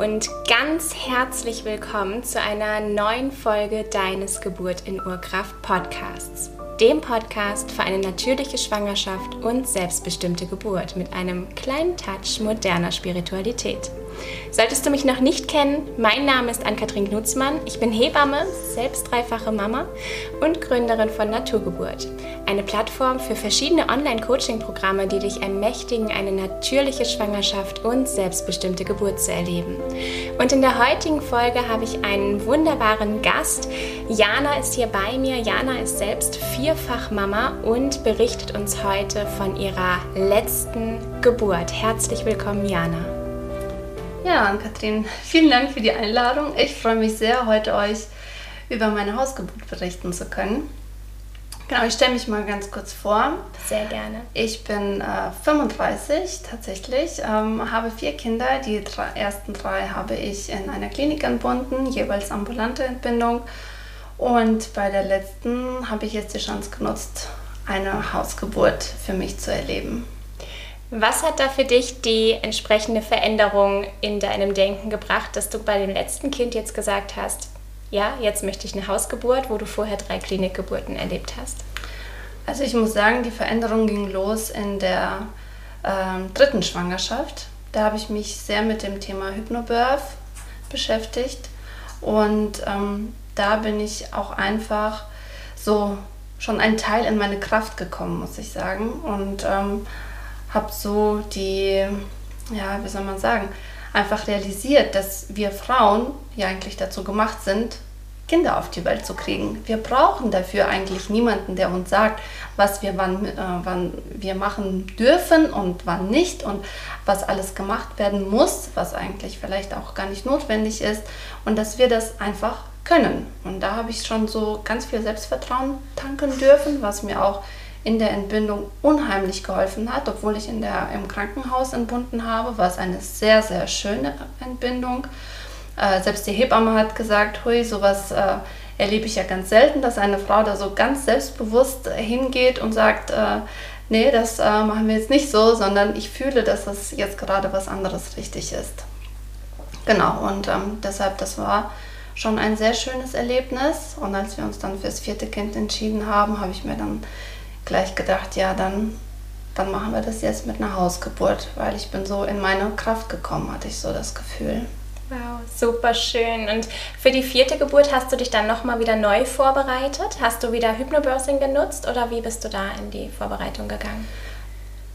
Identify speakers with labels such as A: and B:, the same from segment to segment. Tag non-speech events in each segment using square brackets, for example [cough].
A: Und ganz herzlich willkommen zu einer neuen Folge deines Geburt in Urkraft Podcasts dem Podcast für eine natürliche Schwangerschaft und selbstbestimmte Geburt mit einem kleinen Touch moderner Spiritualität. Solltest du mich noch nicht kennen, mein Name ist Ann-Kathrin Knutzmann. Ich bin Hebamme, selbst dreifache Mama und Gründerin von Naturgeburt. Eine Plattform für verschiedene Online-Coaching-Programme, die dich ermächtigen, eine natürliche Schwangerschaft und selbstbestimmte Geburt zu erleben. Und in der heutigen Folge habe ich einen wunderbaren Gast. Jana ist hier bei mir. Jana ist selbst vierfach Mama und berichtet uns heute von ihrer letzten Geburt. Herzlich willkommen, Jana.
B: Ja, Ann-Kathrin, vielen Dank für die Einladung. Ich freue mich sehr, heute euch über meine Hausgeburt berichten zu können. Genau, ich stelle mich mal ganz kurz vor.
A: Sehr gerne.
B: Ich bin äh, 35 tatsächlich, ähm, habe vier Kinder. Die drei, ersten drei habe ich in einer Klinik entbunden, jeweils ambulante Entbindung. Und bei der letzten habe ich jetzt die Chance genutzt, eine Hausgeburt für mich zu erleben.
A: Was hat da für dich die entsprechende Veränderung in deinem Denken gebracht, dass du bei dem letzten Kind jetzt gesagt hast, ja, jetzt möchte ich eine Hausgeburt, wo du vorher drei Klinikgeburten erlebt hast?
B: Also ich muss sagen, die Veränderung ging los in der ähm, dritten Schwangerschaft. Da habe ich mich sehr mit dem Thema Hypnobirth beschäftigt und ähm, da bin ich auch einfach so schon ein Teil in meine Kraft gekommen, muss ich sagen. Und ähm, habe so die, ja, wie soll man sagen, einfach realisiert, dass wir Frauen ja eigentlich dazu gemacht sind, Kinder auf die Welt zu kriegen. Wir brauchen dafür eigentlich niemanden, der uns sagt, was wir wann, äh, wann wir machen dürfen und wann nicht und was alles gemacht werden muss, was eigentlich vielleicht auch gar nicht notwendig ist und dass wir das einfach können. Und da habe ich schon so ganz viel Selbstvertrauen tanken dürfen, was mir auch in der Entbindung unheimlich geholfen hat, obwohl ich in der, im Krankenhaus entbunden habe, war es eine sehr, sehr schöne Entbindung. Äh, selbst die Hebamme hat gesagt, hui, sowas äh, erlebe ich ja ganz selten, dass eine Frau da so ganz selbstbewusst hingeht und sagt, äh, nee, das äh, machen wir jetzt nicht so, sondern ich fühle, dass das jetzt gerade was anderes richtig ist. Genau, und ähm, deshalb, das war schon ein sehr schönes Erlebnis. Und als wir uns dann fürs vierte Kind entschieden haben, habe ich mir dann gleich gedacht, ja, dann, dann machen wir das jetzt mit einer Hausgeburt, weil ich bin so in meine Kraft gekommen, hatte ich so das Gefühl.
A: Wow, super schön. Und für die vierte Geburt hast du dich dann nochmal wieder neu vorbereitet? Hast du wieder Hypnobirthing genutzt oder wie bist du da in die Vorbereitung gegangen?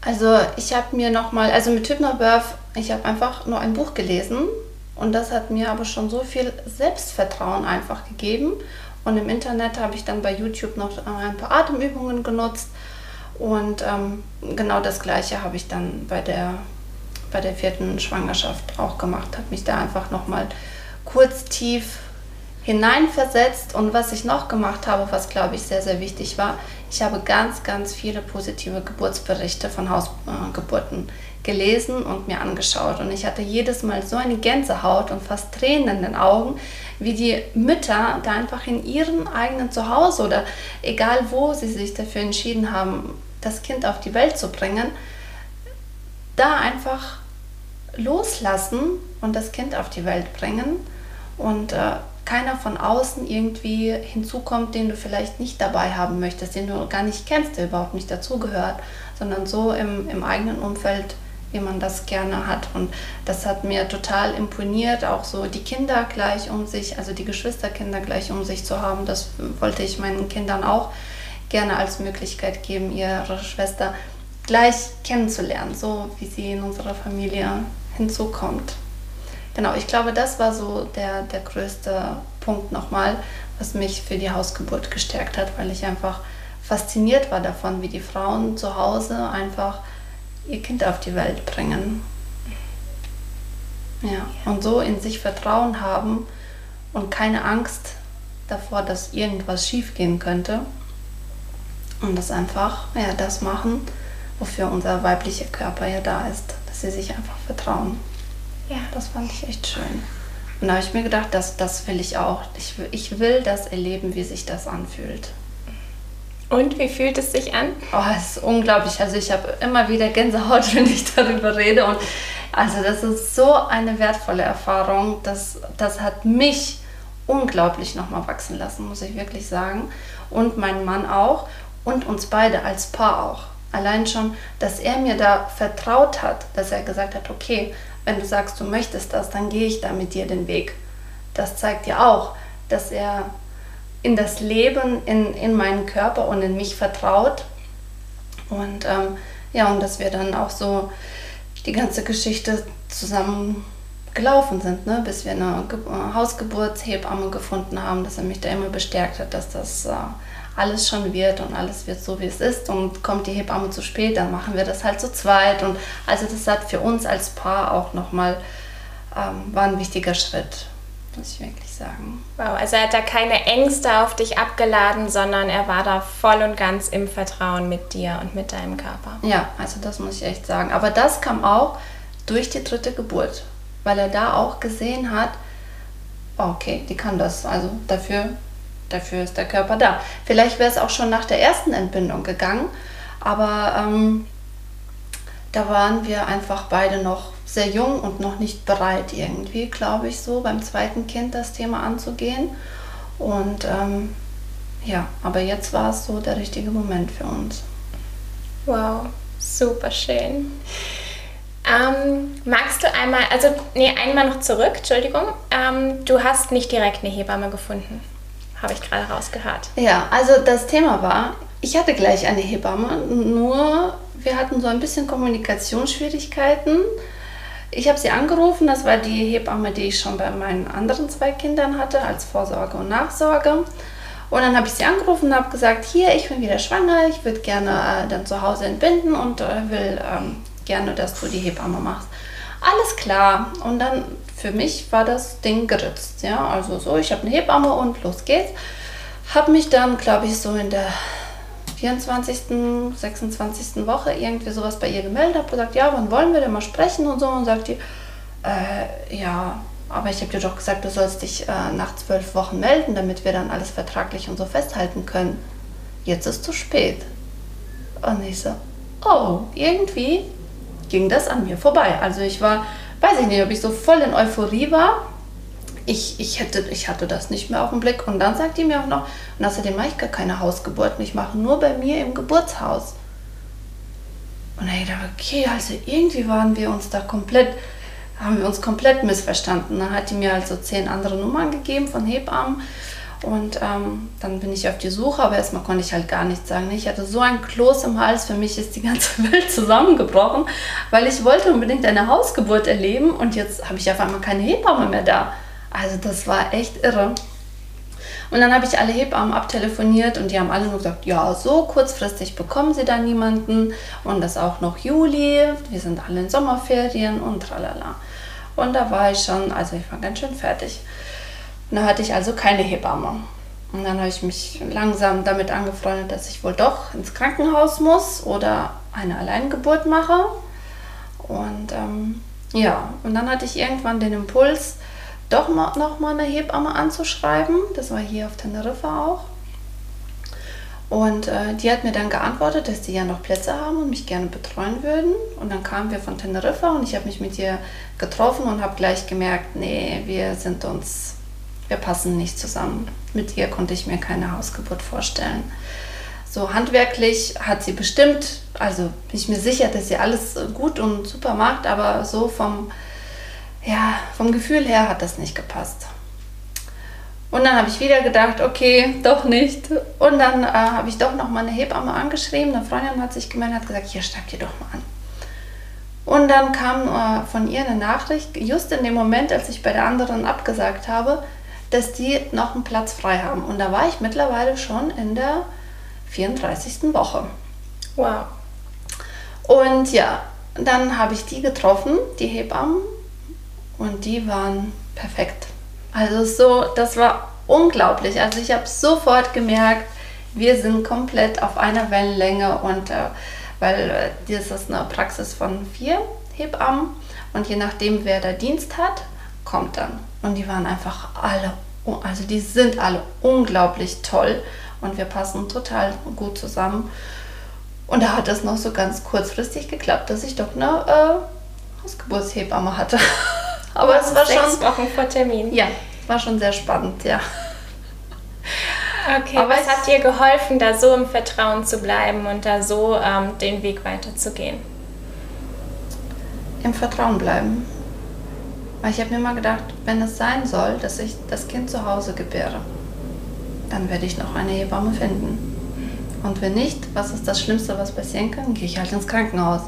B: Also ich habe mir nochmal, also mit Hypnobirth, ich habe einfach nur ein Buch gelesen und das hat mir aber schon so viel Selbstvertrauen einfach gegeben und im Internet habe ich dann bei YouTube noch ein paar Atemübungen genutzt. Und ähm, genau das Gleiche habe ich dann bei der, bei der vierten Schwangerschaft auch gemacht. Habe mich da einfach nochmal kurz tief hineinversetzt. Und was ich noch gemacht habe, was glaube ich sehr, sehr wichtig war, ich habe ganz, ganz viele positive Geburtsberichte von Hausgeburten gelesen und mir angeschaut. Und ich hatte jedes Mal so eine Gänsehaut und fast Tränen in den Augen, wie die Mütter da einfach in ihrem eigenen Zuhause oder egal wo sie sich dafür entschieden haben, das Kind auf die Welt zu bringen, da einfach loslassen und das Kind auf die Welt bringen und äh, keiner von außen irgendwie hinzukommt, den du vielleicht nicht dabei haben möchtest, den du gar nicht kennst, der überhaupt nicht dazugehört, sondern so im, im eigenen Umfeld wie man das gerne hat. Und das hat mir total imponiert, auch so die Kinder gleich um sich, also die Geschwisterkinder gleich um sich zu haben. Das wollte ich meinen Kindern auch gerne als Möglichkeit geben, ihre Schwester gleich kennenzulernen, so wie sie in unserer Familie hinzukommt. Genau, ich glaube, das war so der, der größte Punkt nochmal, was mich für die Hausgeburt gestärkt hat, weil ich einfach fasziniert war davon, wie die Frauen zu Hause einfach ihr Kind auf die Welt bringen. Ja, und so in sich Vertrauen haben und keine Angst davor, dass irgendwas schiefgehen könnte. Und das einfach, ja, das machen, wofür unser weiblicher Körper ja da ist, dass sie sich einfach vertrauen. Ja. Das fand ich echt schön. Und da habe ich mir gedacht, das, das will ich auch. Ich, ich will das erleben, wie sich das anfühlt.
A: Und wie fühlt es sich an?
B: Oh, es ist unglaublich. Also ich habe immer wieder Gänsehaut, [laughs] wenn ich darüber rede. Und Also das ist so eine wertvolle Erfahrung. Das, das hat mich unglaublich nochmal wachsen lassen, muss ich wirklich sagen. Und meinen Mann auch und uns beide als Paar auch. Allein schon, dass er mir da vertraut hat, dass er gesagt hat, okay, wenn du sagst, du möchtest das, dann gehe ich da mit dir den Weg. Das zeigt ja auch, dass er in das Leben, in, in meinen Körper und in mich vertraut. Und ähm, ja, und dass wir dann auch so die ganze Geschichte zusammen gelaufen sind, ne? bis wir eine Ge Hausgeburtshebamme gefunden haben, dass er mich da immer bestärkt hat, dass das äh, alles schon wird und alles wird so, wie es ist und kommt die Hebamme zu spät, dann machen wir das halt zu zweit. Und also das hat für uns als Paar auch nochmal, ähm, war ein wichtiger Schritt, muss ich wirklich sagen.
A: Wow, also er hat da keine Ängste auf dich abgeladen, sondern er war da voll und ganz im Vertrauen mit dir und mit deinem Körper.
B: Ja, also das muss ich echt sagen. Aber das kam auch durch die dritte Geburt, weil er da auch gesehen hat, okay, die kann das. Also dafür dafür ist der Körper da. Vielleicht wäre es auch schon nach der ersten Entbindung gegangen, aber ähm, da waren wir einfach beide noch sehr jung und noch nicht bereit irgendwie, glaube ich, so beim zweiten Kind das Thema anzugehen. Und ähm, ja, aber jetzt war es so der richtige Moment für uns.
A: Wow, super schön. Ähm, magst du einmal, also nee, einmal noch zurück, Entschuldigung. Ähm, du hast nicht direkt eine Hebamme gefunden habe ich gerade rausgehört.
B: Ja, also das Thema war, ich hatte gleich eine Hebamme, nur wir hatten so ein bisschen Kommunikationsschwierigkeiten. Ich habe sie angerufen, das war die Hebamme, die ich schon bei meinen anderen zwei Kindern hatte, als Vorsorge und Nachsorge. Und dann habe ich sie angerufen und habe gesagt, hier, ich bin wieder schwanger, ich würde gerne äh, dann zu Hause entbinden und äh, will ähm, gerne, dass du die Hebamme machst. Alles klar. Und dann für mich war das Ding geritzt. Ja, also so, ich habe eine Hebamme und los geht's. Habe mich dann, glaube ich, so in der 24., 26. Woche irgendwie sowas bei ihr gemeldet, habe gesagt, ja, wann wollen wir denn mal sprechen und so. Und sagt die, äh, ja, aber ich habe dir doch gesagt, du sollst dich äh, nach zwölf Wochen melden, damit wir dann alles vertraglich und so festhalten können. Jetzt ist zu spät. Und ich so, oh, irgendwie ging das an mir vorbei. Also ich war weiß ich nicht, ob ich so voll in Euphorie war. Ich, ich, hätte, ich hatte das nicht mehr auf dem Blick. Und dann sagt die mir auch noch, und außerdem mache ich gar keine Hausgeburten, ich mache nur bei mir im Geburtshaus. Und ich dachte, okay, also irgendwie waren wir uns da komplett, haben wir uns komplett missverstanden. Dann hat die mir also zehn andere Nummern gegeben von Hebammen. Und ähm, dann bin ich auf die Suche, aber erstmal konnte ich halt gar nichts sagen. Ich hatte so ein Kloß im Hals, für mich ist die ganze [laughs] Welt zusammengebrochen, weil ich wollte unbedingt eine Hausgeburt erleben und jetzt habe ich auf einmal keine Hebamme mehr da. Also das war echt irre. Und dann habe ich alle Hebammen abtelefoniert und die haben alle nur gesagt, ja, so kurzfristig bekommen sie da niemanden und das auch noch Juli, wir sind alle in Sommerferien und tralala. Und da war ich schon, also ich war ganz schön fertig. Und da hatte ich also keine Hebamme. Und dann habe ich mich langsam damit angefreundet, dass ich wohl doch ins Krankenhaus muss oder eine Alleingeburt mache. Und ähm, ja, und dann hatte ich irgendwann den Impuls, doch mal, noch mal eine Hebamme anzuschreiben. Das war hier auf Teneriffa auch. Und äh, die hat mir dann geantwortet, dass die ja noch Plätze haben und mich gerne betreuen würden. Und dann kamen wir von Teneriffa und ich habe mich mit ihr getroffen und habe gleich gemerkt, nee, wir sind uns wir passen nicht zusammen. Mit ihr konnte ich mir keine Hausgeburt vorstellen. So handwerklich hat sie bestimmt, also bin ich mir sicher, dass sie alles gut und super macht, aber so vom, ja, vom Gefühl her hat das nicht gepasst. Und dann habe ich wieder gedacht, okay, doch nicht. Und dann äh, habe ich doch noch mal eine Hebamme angeschrieben. Eine Freundin hat sich gemeldet und hat gesagt, hier schreib dir doch mal an. Und dann kam äh, von ihr eine Nachricht, just in dem Moment, als ich bei der anderen abgesagt habe, dass die noch einen Platz frei haben. Und da war ich mittlerweile schon in der 34. Woche.
A: Wow.
B: Und ja, dann habe ich die getroffen, die Hebammen, und die waren perfekt. Also so, das war unglaublich. Also ich habe sofort gemerkt, wir sind komplett auf einer Wellenlänge und äh, weil äh, das ist eine Praxis von vier Hebammen und je nachdem, wer da Dienst hat, kommt dann. Und die waren einfach alle, also die sind alle unglaublich toll und wir passen total gut zusammen. Und da hat es noch so ganz kurzfristig geklappt, dass ich doch eine äh, Hausgeburtshebamme hatte. [laughs] Aber es war
A: Sechs
B: schon.
A: Wochen vor Termin.
B: Ja, war schon sehr spannend, ja.
A: Okay,
B: Aber
A: was hat dir geholfen, da so im Vertrauen zu bleiben und da so ähm, den Weg weiterzugehen?
B: Im Vertrauen bleiben. Weil ich habe mir immer gedacht, wenn es sein soll, dass ich das Kind zu Hause gebäre, dann werde ich noch eine Hebamme finden. Und wenn nicht, was ist das Schlimmste, was passieren kann? Gehe ich halt ins Krankenhaus.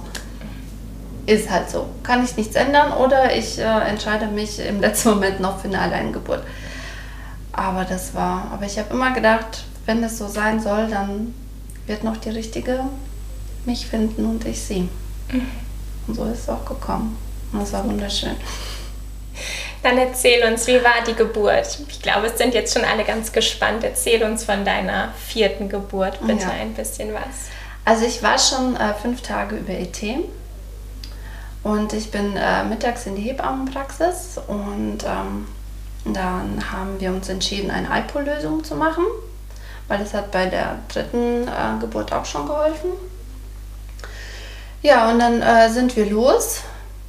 B: Ist halt so. Kann ich nichts ändern oder ich äh, entscheide mich im [laughs] letzten Moment noch für eine Alleingeburt. Aber das war, aber ich habe immer gedacht, wenn es so sein soll, dann wird noch die Richtige mich finden und ich sie. Und so ist es auch gekommen. Und es war wunderschön.
A: Dann erzähl uns, wie war die Geburt? Ich glaube, es sind jetzt schon alle ganz gespannt. Erzähl uns von deiner vierten Geburt bitte
B: Ja.
A: ein bisschen was.
B: Also ich war schon äh, fünf Tage über ET und ich bin äh, mittags in die Hebammenpraxis und ähm, dann haben wir uns entschieden, eine Alpo-Lösung zu machen, weil das hat bei der dritten äh, Geburt auch schon geholfen. Ja, und dann äh, sind wir los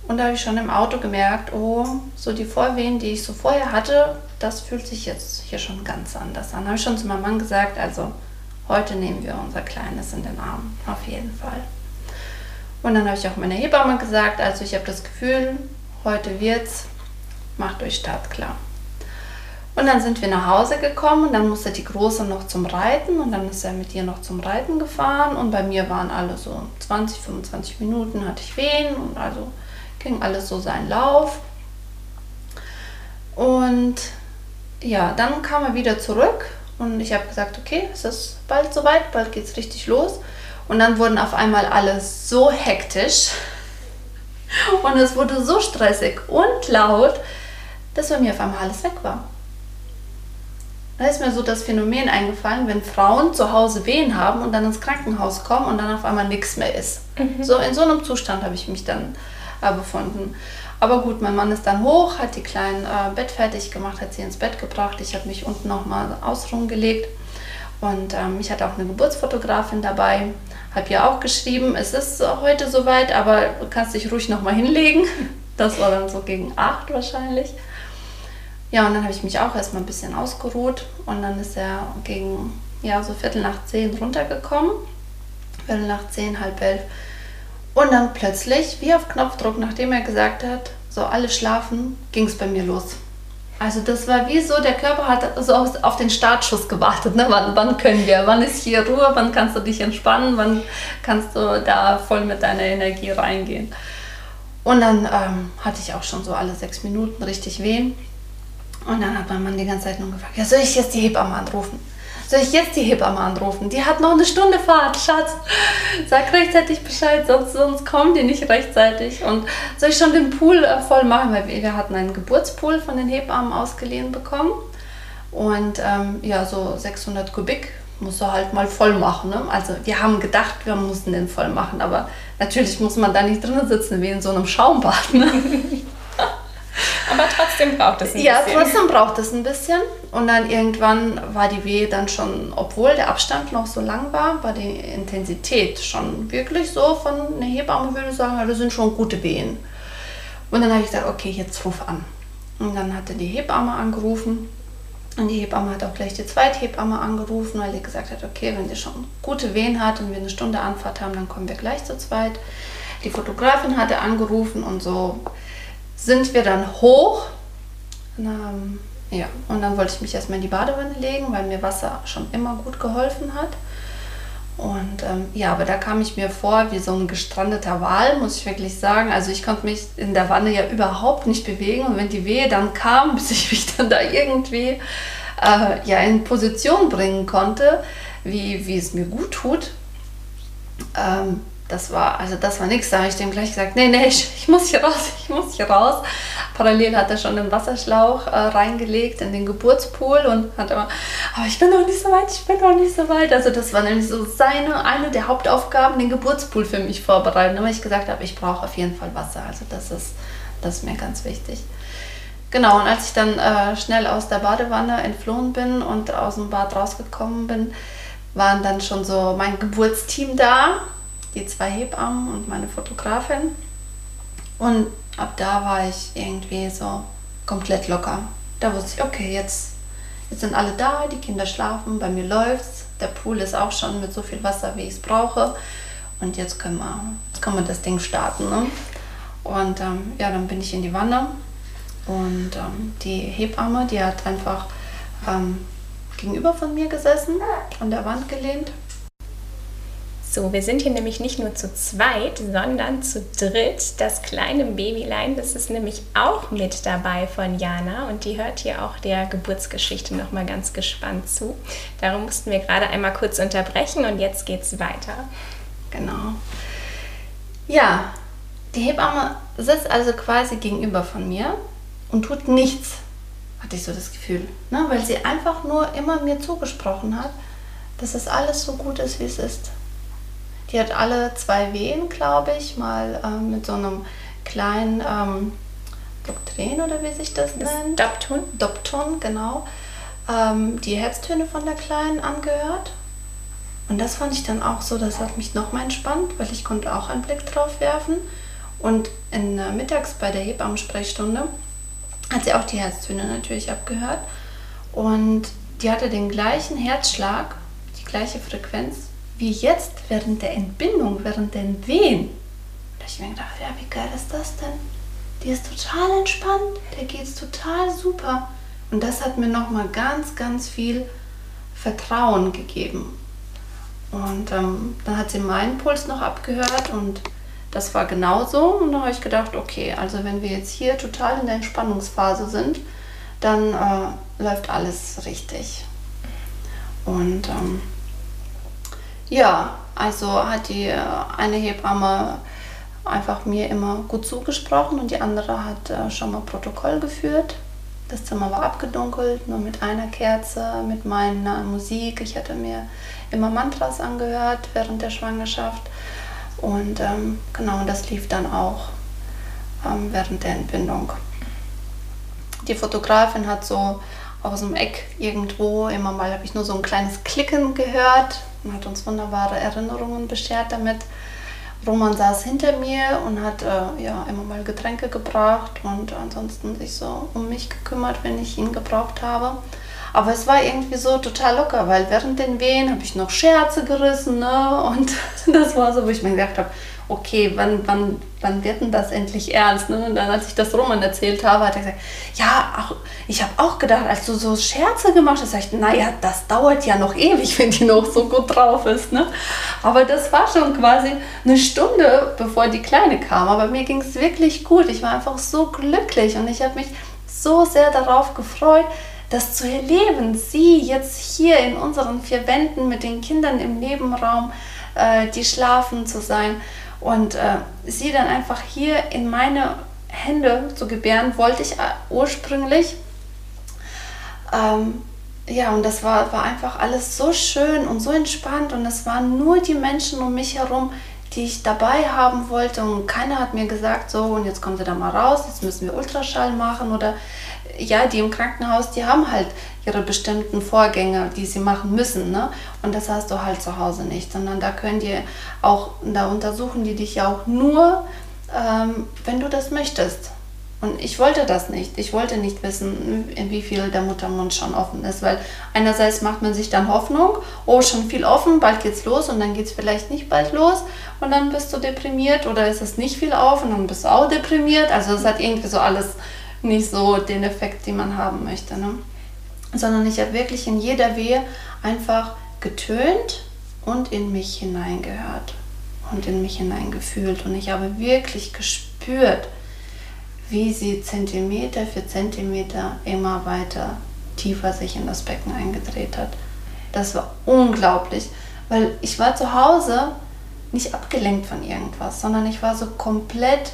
B: und da habe ich schon im Auto gemerkt, oh, so die Vorwehen, die ich so vorher hatte, das fühlt sich jetzt hier schon ganz anders an. Habe ich schon zu meinem Mann gesagt, also heute nehmen wir unser Kleines in den Arm, auf jeden Fall. Und dann habe ich auch meiner Hebamme gesagt, also ich habe das Gefühl, heute wird's, macht euch startklar. Und dann sind wir nach Hause gekommen und dann musste die Große noch zum Reiten und dann ist er mit ihr noch zum Reiten gefahren und bei mir waren alle so 20, 25 Minuten hatte ich Wehen und also ging alles so seinen Lauf. Und ja, dann kam er wieder zurück und ich habe gesagt, okay, es ist bald soweit, bald geht's richtig los. Und dann wurden auf einmal alle so hektisch und es wurde so stressig und laut, dass bei mir auf einmal alles weg war. Da ist mir so das Phänomen eingefallen, wenn Frauen zu Hause Wehen haben und dann ins Krankenhaus kommen und dann auf einmal nichts mehr ist. So in so einem Zustand habe ich mich dann äh, befunden. Aber gut, mein Mann ist dann hoch, hat die kleinen äh, Bett fertig gemacht, hat sie ins Bett gebracht. Ich habe mich unten nochmal ausruhen gelegt. Und ähm, ich hatte auch eine Geburtsfotografin dabei. Habe ihr auch geschrieben, es ist heute soweit, aber du kannst dich ruhig nochmal hinlegen. [laughs] Das war dann so gegen acht wahrscheinlich. Ja, und dann habe ich mich auch erstmal ein bisschen ausgeruht. Und dann ist er gegen, ja, so Viertel nach zehn runtergekommen. Viertel nach zehn, halb elf. Und dann plötzlich, wie auf Knopfdruck, nachdem er gesagt hat, so alle schlafen, ging es bei mir los. Also das war wie so, der Körper hat so auf, den Startschuss gewartet. Ne? Wann, wann können wir? Wann ist hier Ruhe? Wann kannst du dich entspannen? Wann kannst du da voll mit deiner Energie reingehen? Und dann ähm, hatte ich auch schon so alle sechs Minuten richtig wehen. Und dann hat mein Mann die ganze Zeit nur gefragt, ja, soll ich jetzt die Hebamme anrufen? Soll ich jetzt die Hebamme anrufen? Die hat noch eine Stunde Fahrt, Schatz. Sag rechtzeitig Bescheid, sonst, sonst kommen die nicht rechtzeitig. Und soll ich schon den Pool äh, voll machen? Weil wir, hatten einen Geburtspool von den Hebammen ausgeliehen bekommen. Und ähm, ja, so 600 Kubik musst du halt mal voll machen. Ne? Also wir haben gedacht, wir mussten den voll machen. Aber natürlich muss man da nicht drinnen sitzen wie in so einem Schaumbad. Ne? [laughs]
A: Aber trotzdem braucht es ein
B: Ja,
A: bisschen.
B: trotzdem braucht es ein bisschen. Und dann irgendwann war die Wehe dann schon, obwohl der Abstand noch so lang war, war die Intensität schon wirklich so von einer Hebamme, würde ich sagen, ja, das sind schon gute Wehen. Und dann habe ich gesagt, okay, jetzt ruf an. Und dann hatte die Hebamme angerufen. Und die Hebamme hat auch gleich die Zweithebamme angerufen, weil die gesagt hat, okay, wenn sie schon gute Wehen hat und wir eine Stunde Anfahrt haben, dann kommen wir gleich zu zweit. Die Fotografin hatte angerufen und so sind wir dann hoch. Und, ähm, ja, und dann wollte ich mich erstmal in die Badewanne legen, weil mir Wasser schon immer gut geholfen hat. Und ähm, ja, aber da kam ich mir vor wie so ein gestrandeter Wal, muss ich wirklich sagen. Also ich konnte mich in der Wanne ja überhaupt nicht bewegen. Und wenn die Wehe dann kam, [laughs] bis ich mich dann da irgendwie äh, ja, in Position bringen konnte, wie, wie es mir gut tut, ähm, das war, also das war nichts. Da habe ich dem gleich gesagt, nee, nee, ich, ich muss hier raus, ich muss hier raus. Parallel hat er schon den Wasserschlauch äh, reingelegt in den Geburtspool und hat immer, aber ich bin noch nicht so weit, ich bin noch nicht so weit. Also das war nämlich so seine, eine der Hauptaufgaben, den Geburtspool für mich vorbereiten. Weil ich gesagt habe, ich brauche auf jeden Fall Wasser. Also das ist, das ist mir ganz wichtig. Genau, und als ich dann äh, schnell aus der Badewanne entflohen bin und aus dem Bad rausgekommen bin, waren dann schon so mein Geburtsteam da, die zwei Hebammen und meine Fotografin. Und ab da war ich irgendwie so komplett locker. Da wusste ich, okay, jetzt, jetzt sind alle da, die Kinder schlafen, bei mir läuft's. Der Pool ist auch schon mit so viel Wasser, wie ich es brauche. Und jetzt können wir, jetzt können wir das Ding starten. Ne? Und ähm, ja, dann bin ich in die Wanne. Und ähm, die Hebamme, die hat einfach ähm, gegenüber von mir gesessen, an der Wand gelehnt
A: so, wir sind hier nämlich nicht nur zu zweit, sondern zu dritt. Das kleine Babylein, das ist nämlich auch mit dabei von Jana und die hört hier auch der Geburtsgeschichte noch mal ganz gespannt zu. Darum mussten wir gerade einmal kurz unterbrechen und jetzt geht's weiter.
B: Genau. Ja, die Hebamme sitzt also quasi gegenüber von mir und tut nichts, hatte ich so das Gefühl, ne? weil sie einfach nur immer mir zugesprochen hat, dass es alles so gut ist, wie es ist. Die hat alle zwei Wehen, glaube ich, mal ähm, mit so einem kleinen ähm, Doktrin oder wie sich das, das nennt.
A: Dopton.
B: Dopton, genau. Ähm, die Herztöne von der Kleinen angehört. Und das fand ich dann auch so, das hat mich nochmal entspannt, weil ich konnte auch einen Blick drauf werfen. Und in, äh, mittags bei der Hebammensprechstunde hat sie auch die Herztöne natürlich abgehört. Und die hatte den gleichen Herzschlag, die gleiche Frequenz wie jetzt während der Entbindung, während den Wehen. Da ich mir gedacht, ja, wie geil ist das denn? Die ist total entspannt, der geht es total super. Und das hat mir nochmal ganz, ganz viel Vertrauen gegeben. Und ähm, dann hat sie meinen Puls noch abgehört und das war genauso. Und da habe ich gedacht, okay, also wenn wir jetzt hier total in der Entspannungsphase sind, dann äh, läuft alles richtig. Und ähm, ja, also hat die äh, eine Hebamme einfach mir immer gut zugesprochen und die andere hat äh, schon mal Protokoll geführt. Das Zimmer war abgedunkelt, nur mit einer Kerze, mit meiner Musik. Ich hatte mir immer Mantras angehört während der Schwangerschaft. Und ähm, genau, das lief dann auch ähm, während der Entbindung. Die Fotografin hat so aus dem Eck irgendwo, immer mal habe ich nur so ein kleines Klicken gehört und hat uns wunderbare Erinnerungen beschert damit. Roman saß hinter mir und hat äh, ja, immer mal Getränke gebracht und ansonsten sich so um mich gekümmert, wenn ich ihn gebraucht habe. Aber es war irgendwie so total locker, weil während den Wehen habe ich noch Scherze gerissen ne? und [laughs] das war so, wo ich mir gedacht habe, okay, wann, wann, wann wird denn das endlich ernst? Ne? Und dann, als ich das Roman erzählt habe, hat er gesagt, ja, auch, ich habe auch gedacht, als du so Scherze gemacht hast, ich, naja, das dauert ja noch ewig, [laughs] wenn die noch so gut drauf ist. Ne? Aber das war schon quasi eine Stunde, bevor die Kleine kam. Aber mir ging es wirklich gut. Ich war einfach so glücklich und ich habe mich so sehr darauf gefreut, das zu erleben, sie jetzt hier in unseren vier Wänden mit den Kindern im Nebenraum, äh, die schlafen zu sein und äh, sie dann einfach hier in meine Hände zu gebären, wollte ich äh, ursprünglich. Ähm, ja, und das war, war einfach alles so schön und so entspannt und es waren nur die Menschen um mich herum, die ich dabei haben wollte und keiner hat mir gesagt, so und jetzt kommen Sie da mal raus, jetzt müssen wir Ultraschall machen oder ja, die im Krankenhaus, die haben halt ihre bestimmten Vorgänge, die sie machen müssen. Ne? Und das hast du halt zu Hause nicht, sondern da können die auch, da untersuchen die dich ja auch nur, ähm, wenn du das möchtest. Und ich wollte das nicht. Ich wollte nicht wissen, wie viel der Muttermund schon offen ist, weil einerseits macht man sich dann Hoffnung, oh, schon viel offen, bald geht's los und dann geht's vielleicht nicht bald los und dann bist du deprimiert oder ist es nicht viel auf und dann bist du auch deprimiert. Also es hat irgendwie so alles nicht so den Effekt, den man haben möchte. Ne? Sondern ich habe wirklich in jeder Wehe einfach getönt und in mich hineingehört und in mich hineingefühlt. Und ich habe wirklich gespürt, wie sie Zentimeter für Zentimeter immer weiter tiefer sich in das Becken eingedreht hat. Das war unglaublich, weil ich war zu Hause nicht abgelenkt von irgendwas, sondern ich war so komplett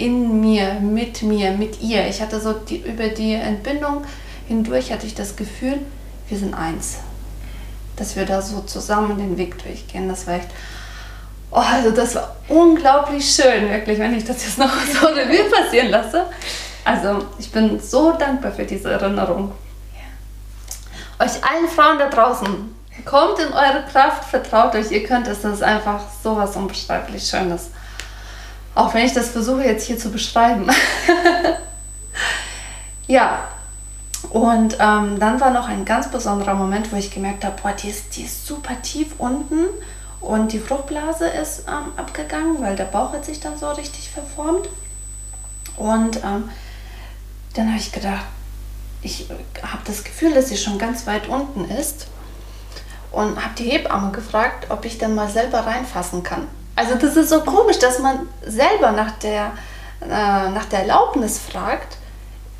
B: in mir, mit mir, mit ihr. Ich hatte so die, über die Entbindung hindurch hatte ich das Gefühl, wir sind eins. Dass wir da so zusammen den Weg durchgehen. Das war echt, oh, also das war unglaublich schön, wirklich, wenn ich das jetzt noch [laughs] so Revue passieren lasse. Also ich bin so dankbar für diese Erinnerung. Ja. Euch allen Frauen da draußen, kommt in eure Kraft, vertraut euch, ihr könnt es, das ist einfach sowas unbeschreiblich Schönes. Auch wenn ich das versuche jetzt hier zu beschreiben. [laughs] ja, und ähm, dann war noch ein ganz besonderer Moment, wo ich gemerkt habe, boah, die ist, die ist super tief unten und die Fruchtblase ist ähm, abgegangen, weil der Bauch hat sich dann so richtig verformt. Und ähm, dann habe ich gedacht, ich habe das Gefühl, dass sie schon ganz weit unten ist und habe die Hebamme gefragt, ob ich dann mal selber reinfassen kann. Also das ist so komisch, dass man selber nach der, äh, nach der Erlaubnis fragt,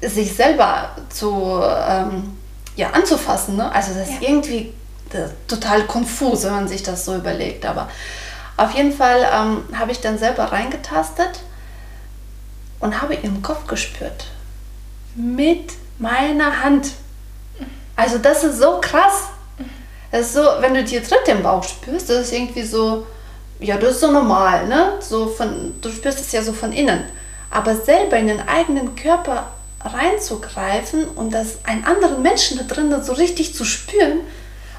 B: sich selber zu, ähm, ja, anzufassen. Ne? Also das ja. ist irgendwie das total konfus, wenn man sich das so überlegt. Aber auf jeden Fall ähm, habe ich dann selber reingetastet und habe ihren Kopf gespürt. Mit meiner Hand. Also das ist so krass. Das ist so, wenn du dir Tritt im Bauch spürst, das ist irgendwie so, ja, das ist so normal, ne? So von, du spürst es ja so von innen. Aber selber in den eigenen Körper reinzugreifen und das einen anderen Menschen da drin so richtig zu spüren,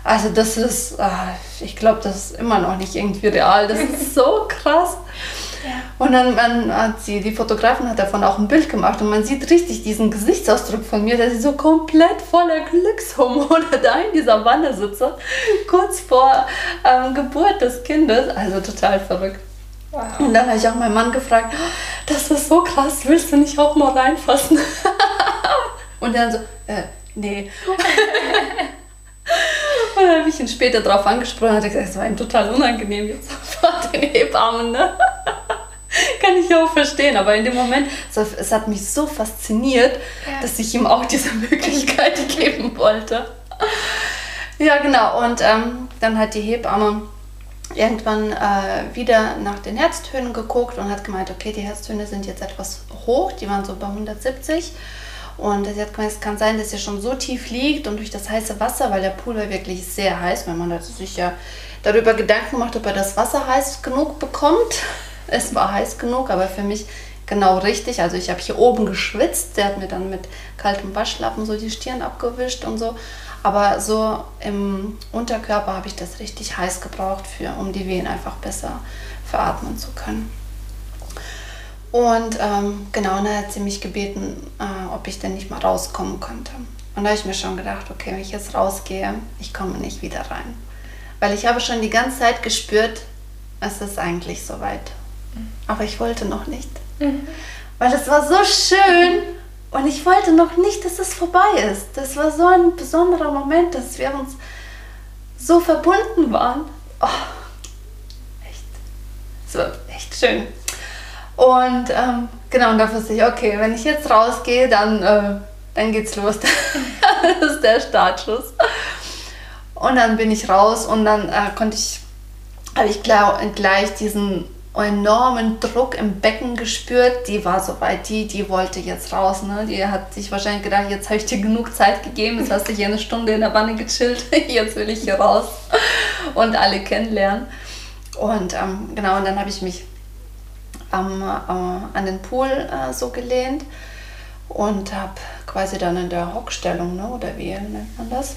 B: also das ist, ah, ich glaube, das ist immer noch nicht irgendwie real. Das ist so krass. Ja. Und dann man hat sie, die Fotografin hat davon auch ein Bild gemacht und man sieht richtig diesen Gesichtsausdruck von mir, dass ich so komplett voller Glückshormone [laughs] da in dieser Wanne sitze, kurz vor ähm, Geburt des Kindes. Also total verrückt. Wow. Und dann habe ich auch meinen Mann gefragt, oh, das ist so krass, willst du nicht auch mal reinfassen? [laughs] und dann so, äh, nee. [laughs] Und dann habe ich ihn später darauf angesprochen und hat gesagt, es war ihm total unangenehm jetzt vor den Hebammen. Ne? Kann ich auch verstehen, aber in dem Moment, es hat mich so fasziniert, ja. dass ich ihm auch diese [laughs] Möglichkeit geben wollte. Ja, genau. Und ähm, dann hat die Hebamme irgendwann äh, wieder nach den Herztönen geguckt und hat gemeint, okay, die Herztöne sind jetzt etwas hoch, die waren so bei 170. Und sie hat gemeint, es kann sein, dass er schon so tief liegt und durch das heiße Wasser, weil der Pool war wirklich sehr heiß, wenn man sich ja darüber Gedanken macht, ob er das Wasser heiß genug bekommt. Es war heiß genug, aber für mich genau richtig. Also ich habe hier oben geschwitzt, der hat mir dann mit kaltem Waschlappen so die Stirn abgewischt und so. Aber so im Unterkörper habe ich das richtig heiß gebraucht, für, um die Wehen einfach besser veratmen zu können. Und ähm, genau, dann hat sie mich gebeten, äh, ob ich denn nicht mal rauskommen könnte. Und da habe ich mir schon gedacht, okay, wenn ich jetzt rausgehe, ich komme nicht wieder rein. Weil ich habe schon die ganze Zeit gespürt, es ist eigentlich soweit. Aber ich wollte noch nicht. Mhm. Weil es war so schön und ich wollte noch nicht, dass es vorbei ist. Das war so ein besonderer Moment, dass wir uns so verbunden waren. Oh, echt. Es war echt schön. Und ähm, genau, und da wusste ich, okay, wenn ich jetzt rausgehe, dann, äh, dann geht's los. [laughs] das ist der Startschuss. Und dann bin ich raus und dann äh, konnte ich, habe ich gleich, gleich diesen enormen Druck im Becken gespürt. Die war soweit, die, die wollte jetzt raus. Ne? Die hat sich wahrscheinlich gedacht, jetzt habe ich dir genug Zeit gegeben, jetzt hast du hier eine Stunde in der Wanne gechillt, [laughs] jetzt will ich hier raus und alle kennenlernen. Und ähm, genau, und dann habe ich mich am, äh, an den Pool äh, so gelehnt und habe quasi dann in der Hockstellung, ne, oder wie nennt man das,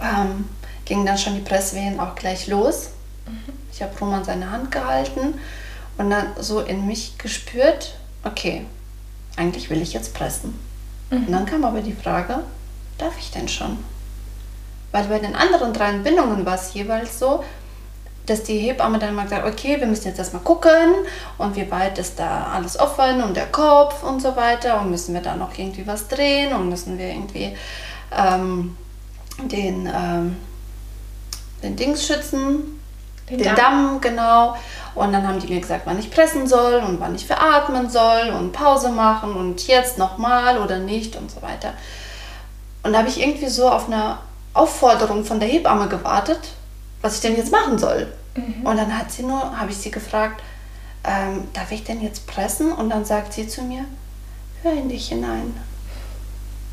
B: ähm, ging dann schon die Presswehen auch gleich los. Mhm. Ich habe Roman seine Hand gehalten und dann so in mich gespürt, okay, eigentlich will ich jetzt pressen. Mhm. Und dann kam aber die Frage, darf ich denn schon? Weil bei den anderen drei Entbindungen war es jeweils so, dass die Hebamme dann mal gesagt, okay, wir müssen jetzt erstmal gucken und wie weit ist da alles offen und der Kopf und so weiter und müssen wir da noch irgendwie was drehen und müssen wir irgendwie ähm, den, ähm, den Dings schützen, den, den Damm. Damm, genau. Und dann haben die mir gesagt, wann ich pressen soll und wann ich veratmen soll und Pause machen und jetzt nochmal oder nicht und so weiter. Und da habe ich irgendwie so auf eine Aufforderung von der Hebamme gewartet was ich denn jetzt machen soll. Mhm. Und dann hat sie nur, habe ich sie gefragt, ähm, darf ich denn jetzt pressen? Und dann sagt sie zu mir, hör in dich hinein.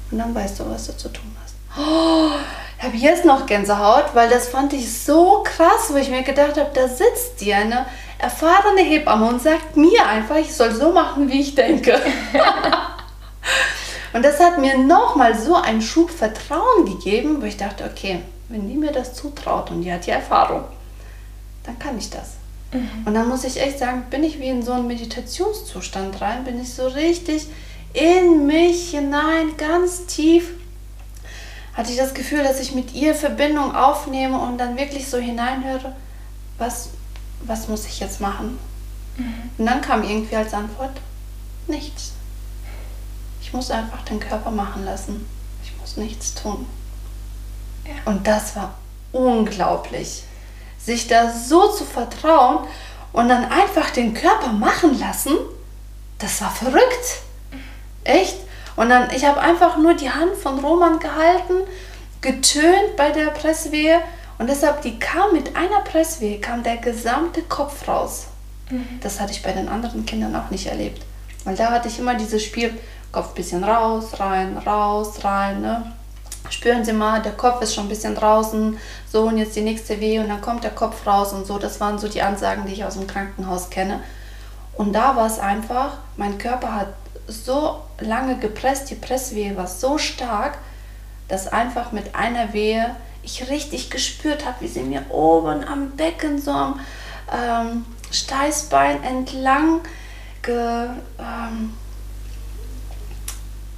B: Und dann weißt du, was du zu tun hast. Oh, habe jetzt noch Gänsehaut, weil das fand ich so krass, wo ich mir gedacht habe, da sitzt die eine erfahrene Hebamme und sagt mir einfach, ich soll so machen, wie ich denke. [laughs] und das hat mir nochmal so einen Schub Vertrauen gegeben, wo ich dachte, okay, wenn die mir das zutraut und die hat die Erfahrung, dann kann ich das. Mhm. Und dann muss ich echt sagen, bin ich wie in so einen Meditationszustand rein, bin ich so richtig in mich hinein, ganz tief. Hatte ich das Gefühl, dass ich mit ihr Verbindung aufnehme und dann wirklich so hineinhöre, was, was muss ich jetzt machen? Mhm. Und dann kam irgendwie als Antwort, nichts. Ich muss einfach den Körper machen lassen. Ich muss nichts tun. Ja. Und das war unglaublich sich da so zu vertrauen und dann einfach den Körper machen lassen, das war verrückt. Echt? Und dann, ich habe einfach nur die Hand von Roman gehalten, getönt bei der Presswehe und deshalb, die kam mit einer Presswehe, kam der gesamte Kopf raus. Mhm. Das hatte ich bei den anderen Kindern auch nicht erlebt. Weil da hatte ich immer dieses Spiel, Kopf bisschen raus, rein, raus, rein, ne? spüren Sie mal, der Kopf ist schon ein bisschen draußen, so und jetzt die nächste Wehe und dann kommt der Kopf raus und so. Das waren so die Ansagen, die ich aus dem Krankenhaus kenne. Und da war es einfach, mein Körper hat so lange gepresst, die Presswehe war so stark, dass einfach mit einer Wehe ich richtig gespürt habe, wie sie mir oben am Becken so am ähm, Steißbein entlang ge, ähm,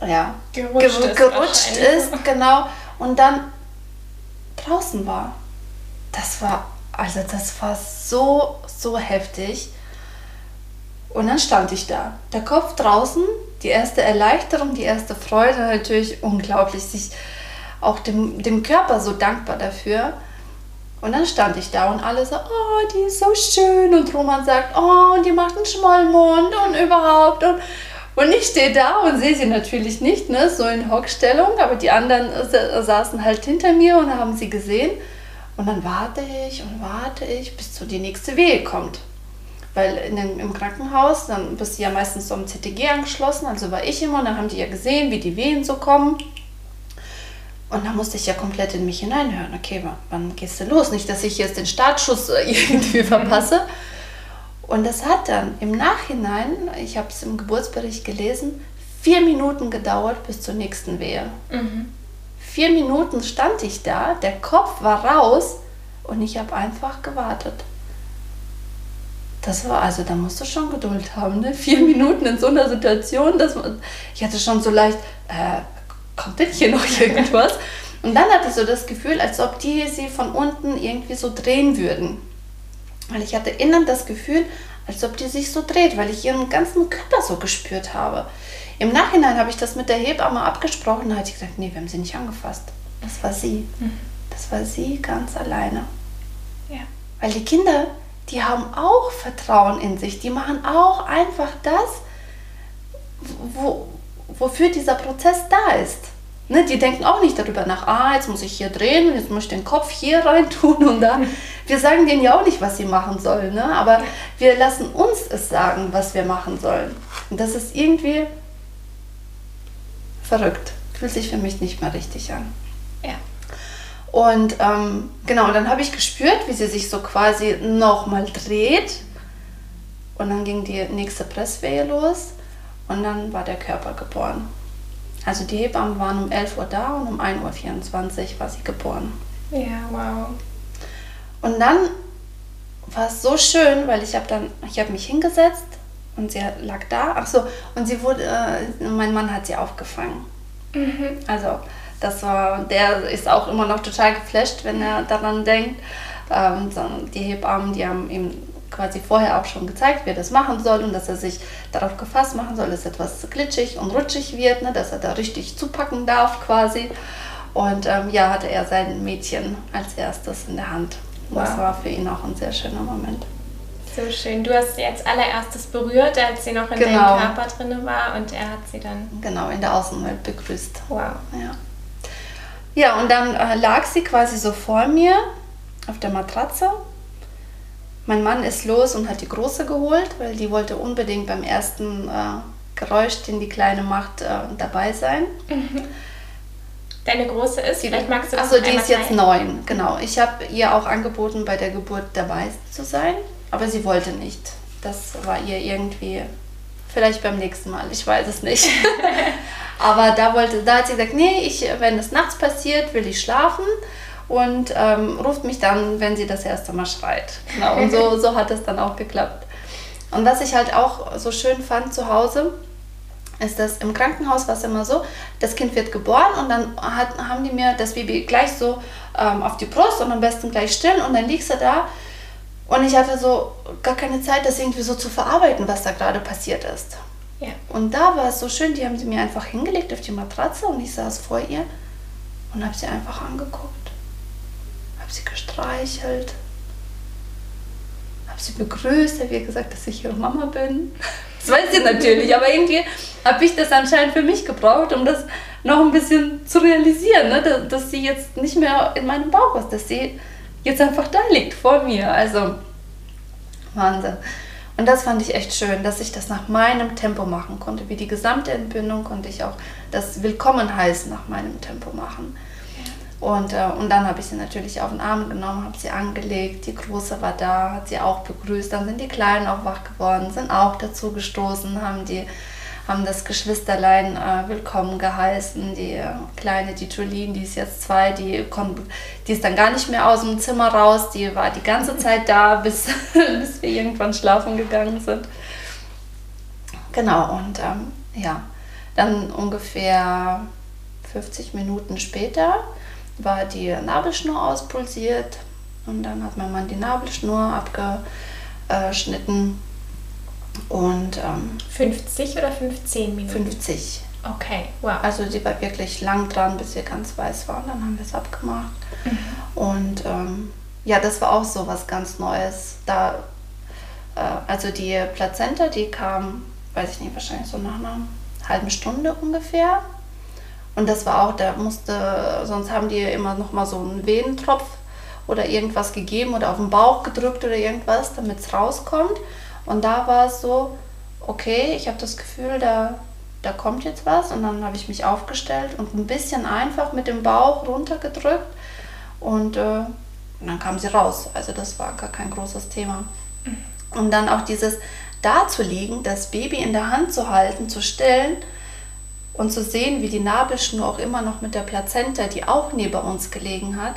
B: ja, gerutscht, ge ist, gerutscht ist, genau, und dann draußen war. Das war, also das war so, so heftig. Und dann stand ich da, der Kopf draußen, die erste Erleichterung, die erste Freude, natürlich unglaublich, sich auch dem, dem Körper so dankbar dafür. Und dann stand ich da und alle so, oh, die ist so schön. Und Roman sagt, oh, und die macht einen Schmollmund und überhaupt. Und und ich stehe da und sehe sie natürlich nicht, ne, so in Hockstellung, aber die anderen saßen halt hinter mir und haben sie gesehen. Und dann warte ich und warte ich, bis zu die nächste Wehe kommt. Weil in den, im Krankenhaus, dann bist du ja meistens so am CTG angeschlossen, also war ich immer und dann haben die ja gesehen, wie die Wehen so kommen. Und dann musste ich ja komplett in mich hineinhören. Okay, wann gehst du los? Nicht, dass ich jetzt den Startschuss [laughs] irgendwie verpasse. Und das hat dann im Nachhinein, ich habe es im Geburtsbericht gelesen, vier Minuten gedauert bis zur nächsten Wehe. Mhm. Vier Minuten stand ich da, der Kopf war raus und ich habe einfach gewartet. Das war, also da musst du schon Geduld haben, ne? Vier Minuten in so einer Situation, dass man, ich hatte schon so leicht, äh, kommt denn hier noch [laughs] irgendwas? Und dann hatte ich so das Gefühl, als ob die sie von unten irgendwie so drehen würden. Weil ich hatte innen das Gefühl, als ob die sich so dreht, weil ich ihren ganzen Körper so gespürt habe. Im Nachhinein habe ich das mit der Hebamme abgesprochen, da hat sie gesagt, nee, wir haben sie nicht angefasst. Das war sie. Mhm. Das war sie ganz alleine. Ja. Weil die Kinder, die haben auch Vertrauen in sich, die machen auch einfach das, wo, wofür dieser Prozess da ist. Ne, die denken auch nicht darüber nach, ah, jetzt muss ich hier drehen und jetzt muss ich den Kopf hier [laughs] rein tun und da. Wir sagen denen ja auch nicht, was sie machen sollen, ne? aber wir lassen uns es sagen, was wir machen sollen. Und das ist irgendwie verrückt. Fühlt sich für mich nicht mehr richtig an. Und ähm, genau, dann habe ich gespürt, wie sie sich so quasi nochmal dreht. Und dann ging die nächste Presswehe los und dann war der Körper geboren. Also die Hebammen waren um 11 Uhr da und um 1.24 Uhr war sie geboren.
A: Ja, wow.
B: Und dann war es so schön, weil ich habe dann, ich habe mich hingesetzt und sie lag da. Ach so, und sie wurde, äh, mein Mann hat sie aufgefangen. Mhm. Also das war, der ist auch immer noch total geflasht, wenn er daran denkt. Ähm, die Hebammen, die haben ihm quasi vorher auch schon gezeigt, wie er das machen soll und dass er sich darauf gefasst machen soll, dass etwas glitschig und rutschig wird, ne, dass er da richtig zupacken darf quasi. Und ähm, ja, hatte er sein Mädchen als erstes in der Hand. Wow. Das war für ihn auch ein sehr schöner Moment.
A: So schön. Du hast sie als allererstes berührt, als sie noch in genau. deinem Körper drin war und er hat sie dann.
B: Genau, in der Außenwelt begrüßt. Wow. Ja, ja und dann äh, lag sie quasi so vor mir auf der Matratze mein Mann ist los und hat die Große geholt, weil die wollte unbedingt beim ersten äh, Geräusch, den die Kleine macht, äh, dabei sein. Mhm.
A: Deine Große ist?
B: Die, Vielleicht magst du das Also die ist jetzt neun, genau. Ich habe ihr auch angeboten, bei der Geburt dabei zu sein, aber sie wollte nicht. Das war ihr irgendwie, vielleicht beim nächsten Mal, ich weiß es nicht. [laughs] [laughs] aber da wollte, da hat sie gesagt, nee, ich, wenn es nachts passiert, will ich schlafen. und ähm, ruft mich dann, wenn sie das erste Mal schreit. Genau, und so, [laughs] so hat es dann auch geklappt. Und was ich halt auch so schön fand zu Hause, ist das im Krankenhaus war es immer so, das Kind wird geboren und dann hat, haben die mir das Baby gleich so ähm, auf die Brust und am besten gleich still und dann liegst du da und ich hatte so gar keine Zeit, das irgendwie so zu verarbeiten, was da gerade passiert ist. Ja. Und da war es so schön, die haben sie mir einfach hingelegt auf die Matratze und ich saß vor ihr und habe sie einfach angeguckt, habe sie gestreichelt, habe sie begrüßt, habe ihr gesagt, dass ich ihre Mama bin. [laughs] Das weiß sie natürlich, aber irgendwie habe ich das anscheinend für mich gebraucht, um das noch ein bisschen zu realisieren, ne? dass, dass sie jetzt nicht mehr in meinem Bauch ist, dass sie jetzt einfach da liegt vor mir. Also Wahnsinn. Und das fand ich echt schön, dass ich das nach meinem Tempo machen konnte. Wie die gesamte Entbindung konnte ich auch das Willkommen heißen nach meinem Tempo machen. Und, äh, und dann habe ich sie natürlich auf den Arm genommen, habe sie angelegt. Die Große war da, hat sie auch begrüßt. Dann sind die Kleinen auch wach geworden, sind auch dazu gestoßen, haben die haben das Geschwisterlein äh, willkommen geheißen. Die äh, kleine, die Jolene, die ist jetzt zwei, die, kommt, die ist dann gar nicht mehr aus dem Zimmer raus. Die war die ganze [laughs] Zeit da, bis, [laughs] bis wir irgendwann schlafen gegangen sind. Genau, und ähm, ja, dann ungefähr 50 Minuten später war die Nabelschnur auspulsiert und dann hat mein Mann die Nabelschnur abgeschnitten und ähm,
A: 50 oder 15 Minuten?
B: 50.
A: Okay, wow.
B: Also sie war wirklich lang dran, bis sie ganz weiß war. Und dann haben wir es abgemacht. Mhm. Und ähm, ja, das war auch so was ganz Neues. Da, äh, also die Plazenta, die kam, weiß ich nicht, wahrscheinlich so nach einer halben Stunde ungefähr. Und das war auch, da musste, sonst haben die immer noch mal so einen Venentropf oder irgendwas gegeben oder auf den Bauch gedrückt oder irgendwas, damit es rauskommt. Und da war es so, okay, ich habe das Gefühl, da, da kommt jetzt was. Und dann habe ich mich aufgestellt und ein bisschen einfach mit dem Bauch runtergedrückt. Und, äh, und dann kam sie raus. Also das war gar kein großes Thema. Und dann auch dieses da zu liegen, das Baby in der Hand zu halten, zu stellen und zu sehen, wie die Nabelschnur auch immer noch mit der Plazenta, die auch neben uns gelegen hat,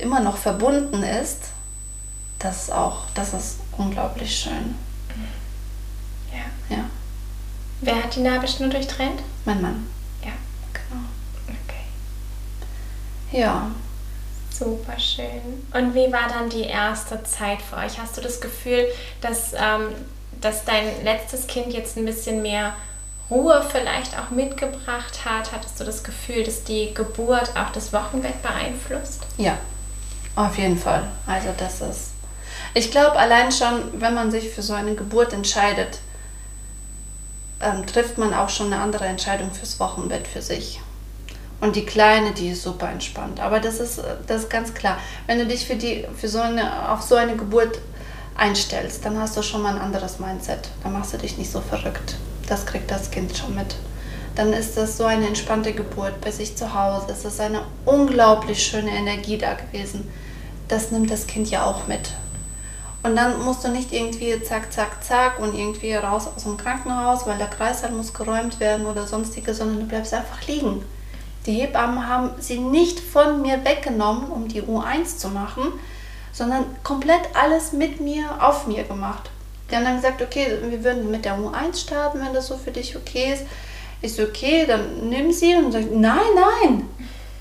B: immer noch verbunden ist, das ist auch, das ist unglaublich schön.
A: Ja. ja. Wer hat die Nabelschnur durchtrennt?
B: Mein Mann.
A: Ja. Genau.
B: Okay. Ja.
A: Super schön. Und wie war dann die erste Zeit für euch? Hast du das Gefühl, dass, ähm, dass dein letztes Kind jetzt ein bisschen mehr Ruhe vielleicht auch mitgebracht hat? Hattest du das Gefühl, dass die Geburt auch das Wochenbett beeinflusst?
B: Ja, auf jeden Fall. Also das ist ich glaube allein schon, wenn man sich für so eine Geburt entscheidet, ähm, trifft man auch schon eine andere Entscheidung fürs Wochenbett für sich. Und die Kleine, die ist super entspannt. Aber das ist, das ist ganz klar. Wenn du dich für die, für so eine, auf so eine Geburt einstellst, dann hast du schon mal ein anderes Mindset. Dann machst du dich nicht so verrückt. Das kriegt das Kind schon mit. Dann ist das so eine entspannte Geburt bei sich zu Hause. Es ist eine unglaublich schöne Energie da gewesen. Das nimmt das Kind ja auch mit. Und dann musst du nicht irgendwie zack, zack, zack und irgendwie raus aus dem Krankenhaus, weil der Kreislauf muss geräumt werden oder sonstige, sondern du bleibst einfach liegen. Die Hebammen haben sie nicht von mir weggenommen, um die U1 zu machen, sondern komplett alles mit mir, auf mir gemacht. Die haben dann gesagt, okay, wir würden mit der U1 starten, wenn das so für dich okay ist. Ist okay, dann nimm sie und sagt, nein, nein,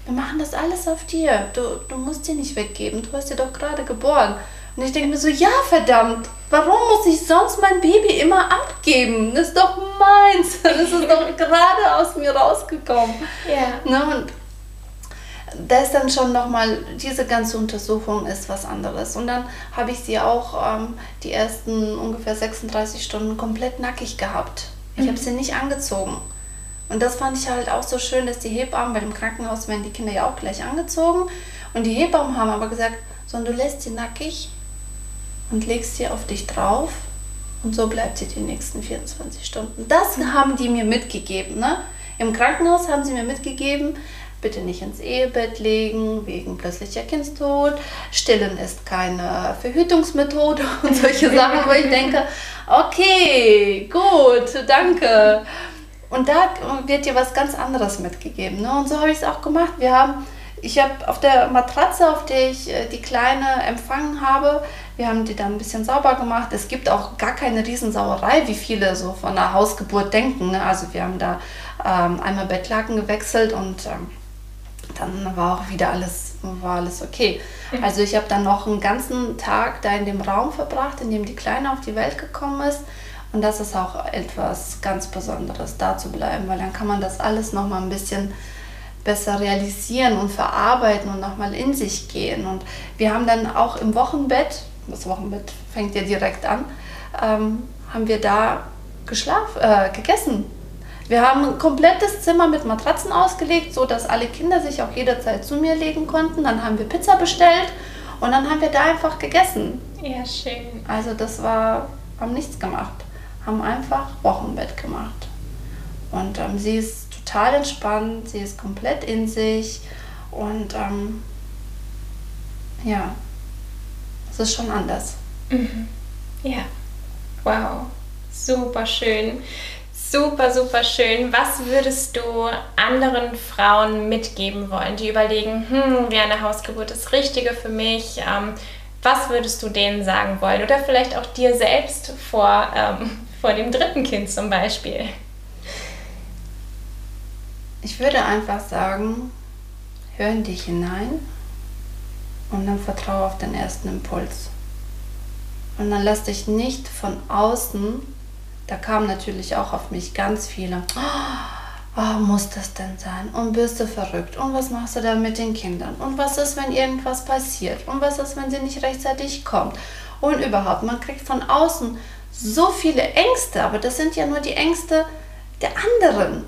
B: wir machen das alles auf dir. Du, du musst sie nicht weggeben, du hast sie doch gerade geboren. Und ich denke mir so, ja, verdammt, warum muss ich sonst mein Baby immer abgeben? Das ist doch meins. [laughs] Das ist doch gerade aus mir rausgekommen. Ja. Ne? Und da ist dann schon nochmal, diese ganze Untersuchung ist was anderes. Und dann habe ich sie auch ähm, die ersten ungefähr 36 Stunden komplett nackig gehabt. Ich mhm. habe sie nicht angezogen. Und das fand ich halt auch so schön, dass die Hebammen, weil im Krankenhaus werden die Kinder ja auch gleich angezogen. Und die Hebammen haben aber gesagt, sondern du lässt sie nackig und legst sie auf dich drauf und so bleibt sie die nächsten 24 Stunden. Das haben die mir mitgegeben. Ne? Im Krankenhaus haben sie mir mitgegeben, bitte nicht ins Ehebett legen wegen plötzlicher Kindstod. Stillen ist keine Verhütungsmethode [laughs] und solche Sachen, wo ich denke, okay, gut, danke. Und da wird dir was ganz anderes mitgegeben. Ne? Und so habe ich es auch gemacht. Wir haben ich habe auf der Matratze, auf der ich äh, die Kleine empfangen habe, wir haben die dann ein bisschen sauber gemacht. Es gibt auch gar keine Riesensauerei, wie viele so von einer Hausgeburt denken. Ne? Also wir haben da ähm, einmal Bettlaken gewechselt und ähm, dann war auch wieder alles, war alles okay. Mhm. Also ich habe dann noch einen ganzen Tag da in dem Raum verbracht, in dem die Kleine auf die Welt gekommen ist. Und das ist auch etwas ganz Besonderes, da zu bleiben, weil dann kann man das alles noch mal ein bisschen besser realisieren und verarbeiten und nochmal in sich gehen. Und wir haben dann auch im Wochenbett, das Wochenbett fängt ja direkt an, ähm, haben wir da geschlafen, äh, gegessen. Wir haben ein komplettes Zimmer mit Matratzen ausgelegt, so dass alle Kinder sich auch jederzeit zu mir legen konnten. Dann haben wir Pizza bestellt und dann haben wir da einfach gegessen.
A: Ja, schön.
B: Also das war, haben nichts gemacht, haben einfach Wochenbett gemacht. Und ähm, sie ist total entspannt, sie ist komplett in sich und ähm, ja, es ist schon anders.
A: Mhm. Ja, wow, super schön. Super, super schön. Was würdest du anderen Frauen mitgeben wollen, die überlegen, hm, wie eine Hausgeburt das Richtige für mich? Ähm, was würdest du denen sagen wollen? Oder vielleicht auch dir selbst vor, ähm, [laughs] vor dem dritten Kind zum Beispiel?
B: Ich würde einfach sagen, hör in dich hinein und dann vertraue auf den ersten Impuls. Und dann lass dich nicht von außen da kamen natürlich auch auf mich ganz viele. Oh, muss das denn sein? Und bist du verrückt? Und was machst du da mit den Kindern? Und was ist, wenn irgendwas passiert? Und was ist, wenn sie nicht rechtzeitig kommt? Und überhaupt, man kriegt von außen so viele Ängste, aber das sind ja nur die Ängste der anderen.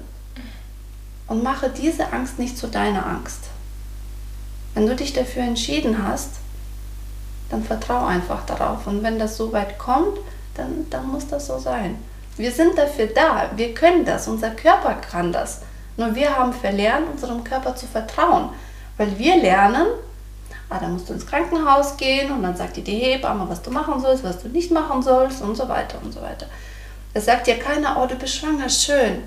B: Und mache diese Angst nicht zu deiner Angst. Wenn du dich dafür entschieden hast, dann vertraue einfach darauf. Und wenn das so weit kommt, dann, dann muss das so sein. Wir sind dafür da, wir können das, unser Körper kann das. Nur wir haben verlernt, unserem Körper zu vertrauen, weil wir lernen, ah, da musst du ins Krankenhaus gehen und dann sagt dir die Hebamme, was du machen sollst, was du nicht machen sollst und so weiter und so weiter. Es sagt dir keiner, oh, du bist schwanger, schön.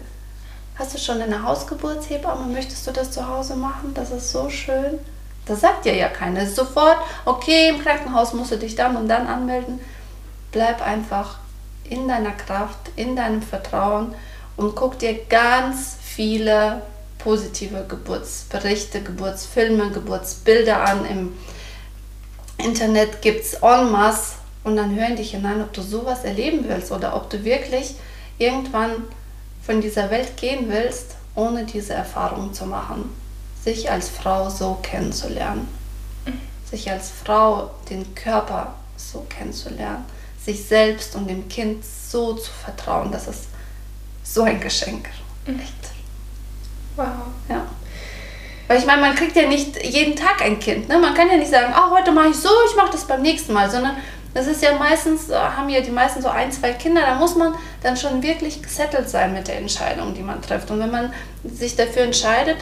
B: Hast du schon eine Hausgeburtshebamme? Möchtest du das zu Hause machen? Das ist so schön. Das sagt dir ja keiner. Ist sofort, okay, im Krankenhaus musst du dich dann und dann anmelden bleib einfach in deiner Kraft, in deinem Vertrauen und guck dir ganz viele positive Geburtsberichte, Geburtsfilme, Geburtsbilder an. Im Internet gibt es en masse und dann hören dich hinein, ob du sowas erleben willst oder ob du wirklich irgendwann von dieser Welt gehen willst, ohne diese Erfahrung zu machen. Sich als Frau so kennenzulernen. Sich als Frau den Körper so kennenzulernen sich selbst und dem Kind so zu vertrauen, das ist so ein Geschenk. Echt.
A: Wow.
B: Ja. Weil ich meine, man kriegt ja nicht jeden Tag ein Kind. Ne? Man kann ja nicht sagen, oh, heute mache ich so, ich mache das beim nächsten Mal, sondern das ist ja meistens, äh, haben ja die meisten so ein, zwei Kinder, da muss man dann schon wirklich gesettelt sein mit der Entscheidung, die man trifft. Und wenn man sich dafür entscheidet,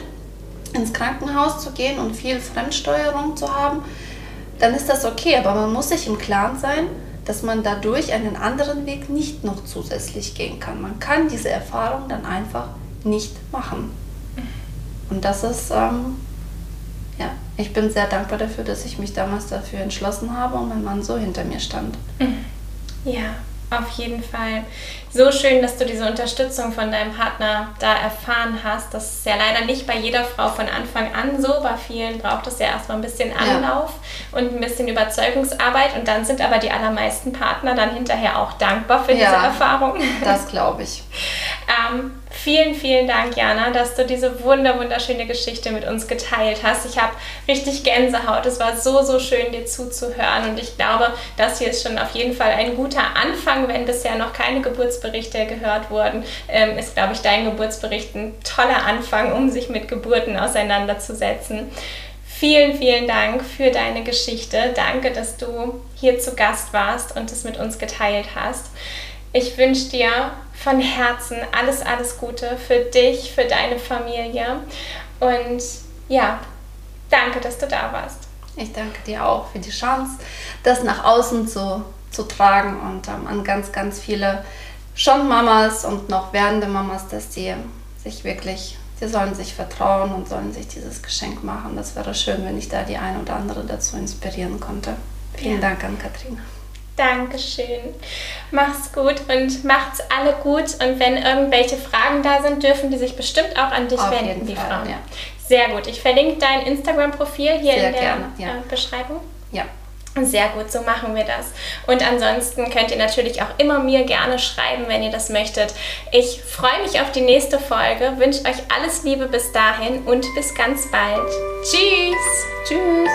B: ins Krankenhaus zu gehen und viel Fremdsteuerung zu haben, dann ist das okay. Aber man muss sich im Klaren sein, dass man dadurch einen anderen Weg nicht noch zusätzlich gehen kann. Man kann diese Erfahrung dann einfach nicht machen. Und das ist, ähm, ja, ich bin sehr dankbar dafür, dass ich mich damals dafür entschlossen habe und mein Mann so hinter mir stand.
A: Ja, auf jeden Fall. So schön, dass du diese Unterstützung von deinem Partner da erfahren hast. Das ist ja leider nicht bei jeder Frau von Anfang an so. Bei vielen braucht es ja erstmal ein bisschen Anlauf ja. und ein bisschen Überzeugungsarbeit. Und dann sind aber die allermeisten Partner dann hinterher auch dankbar für ja, diese Erfahrung.
B: Das glaube ich. [laughs]
A: ähm, Vielen, vielen Dank, Jana, dass du diese wunder wunderschöne Geschichte mit uns geteilt hast. Ich habe richtig Gänsehaut. Es war so, so schön, dir zuzuhören. Und ich glaube, das hier ist schon auf jeden Fall ein guter Anfang, wenn bisher noch keine Geburtsberichte gehört wurden. Ähm, ist, glaube ich, dein Geburtsbericht ein toller Anfang, um sich mit Geburten auseinanderzusetzen. Vielen, vielen Dank für deine Geschichte. Danke, dass du hier zu Gast warst und es mit uns geteilt hast. Ich wünsche dir von Herzen alles, alles Gute für dich, für deine Familie. Und ja, danke, dass du da warst.
B: Ich danke dir auch für die Chance, das nach außen zu, zu tragen und ähm, an ganz, ganz viele schon Mamas und noch werdende Mamas, dass sie sich wirklich die sollen sich vertrauen und sollen sich dieses Geschenk machen. Das wäre schön, wenn ich da die eine oder andere dazu inspirieren konnte. Vielen ja. Dank an Katrina.
A: Dankeschön. Mach's gut und macht's alle gut. Und wenn irgendwelche Fragen da sind, dürfen die sich bestimmt auch an dich Auf wenden, die Fall, Frauen. Ja. Sehr gut. Ich verlinke dein Instagram-Profil hier Sehr in der gerne, ja. Äh, Beschreibung.
B: Ja.
A: Sehr gut, so machen wir das. Und ansonsten könnt ihr natürlich auch immer mir gerne schreiben, wenn ihr das möchtet. Ich freue mich auf die nächste Folge, wünsche euch alles Liebe bis dahin und bis ganz bald. Tschüss!
B: Tschüss!